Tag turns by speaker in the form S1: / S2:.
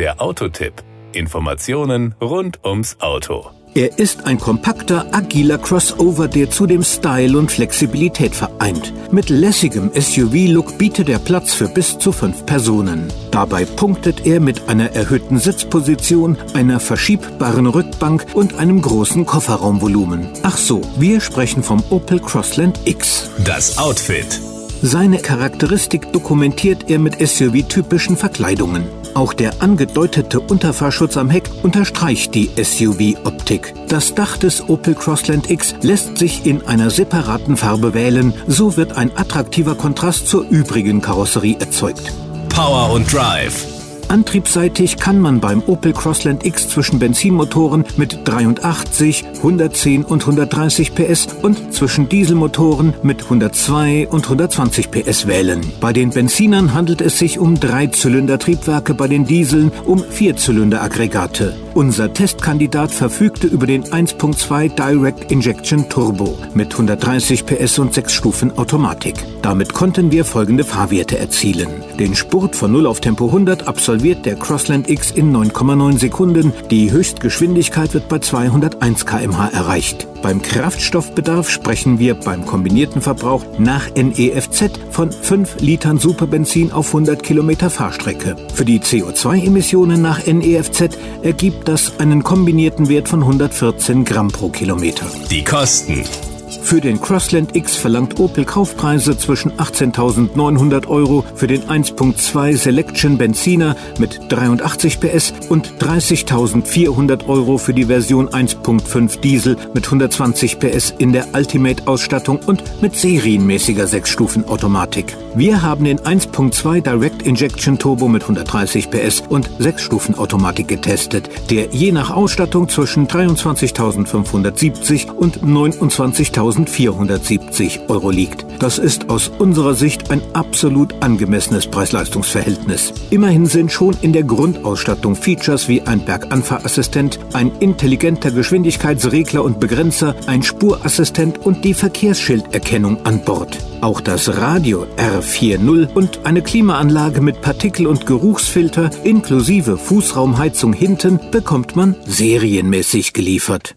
S1: Der Autotipp. Informationen rund ums Auto.
S2: Er ist ein kompakter, agiler Crossover, der zudem Style und Flexibilität vereint. Mit lässigem SUV-Look bietet er Platz für bis zu fünf Personen. Dabei punktet er mit einer erhöhten Sitzposition, einer verschiebbaren Rückbank und einem großen Kofferraumvolumen. Ach so, wir sprechen vom Opel Crossland X.
S1: Das Outfit.
S2: Seine Charakteristik dokumentiert er mit SUV-typischen Verkleidungen. Auch der angedeutete Unterfahrschutz am Heck unterstreicht die SUV-Optik. Das Dach des Opel Crossland X lässt sich in einer separaten Farbe wählen, so wird ein attraktiver Kontrast zur übrigen Karosserie erzeugt.
S1: Power und Drive.
S2: Antriebsseitig kann man beim Opel Crossland X zwischen Benzinmotoren mit 83, 110 und 130 PS und zwischen Dieselmotoren mit 102 und 120 PS wählen. Bei den Benzinern handelt es sich um Dreizylinder-Triebwerke, bei den Dieseln um Vierzylinder-Aggregate. Unser Testkandidat verfügte über den 1.2 Direct Injection Turbo mit 130 PS und 6 Stufen Automatik. Damit konnten wir folgende Fahrwerte erzielen. Den Spurt von 0 auf Tempo 100 absolviert der Crossland X in 9,9 Sekunden. Die Höchstgeschwindigkeit wird bei 201 km/h erreicht. Beim Kraftstoffbedarf sprechen wir beim kombinierten Verbrauch nach NEFZ von 5 Litern Superbenzin auf 100 Kilometer Fahrstrecke. Für die CO2-Emissionen nach NEFZ ergibt das einen kombinierten Wert von 114 Gramm pro Kilometer.
S1: Die Kosten.
S2: Für den Crossland X verlangt Opel Kaufpreise zwischen 18.900 Euro für den 1.2 Selection Benziner mit 83 PS und 30.400 Euro für die Version 1.5 Diesel mit 120 PS in der Ultimate-Ausstattung und mit serienmäßiger 6-Stufen-Automatik. Wir haben den 1.2 Direct Injection Turbo mit 130 PS und 6-Stufen-Automatik getestet, der je nach Ausstattung zwischen 23.570 und 29.470 Euro liegt. Das ist aus unserer Sicht ein absolut angemessenes Preis-Leistungs-Verhältnis. Immerhin sind schon in der Grundausstattung Features wie ein Berganfahrassistent, ein intelligenter Geschwindigkeitsregler und Begrenzer, ein Spurassistent und die Verkehrsschilderkennung an Bord. Auch das Radio R40 und eine Klimaanlage mit Partikel- und Geruchsfilter inklusive Fußraumheizung hinten bekommt man serienmäßig geliefert.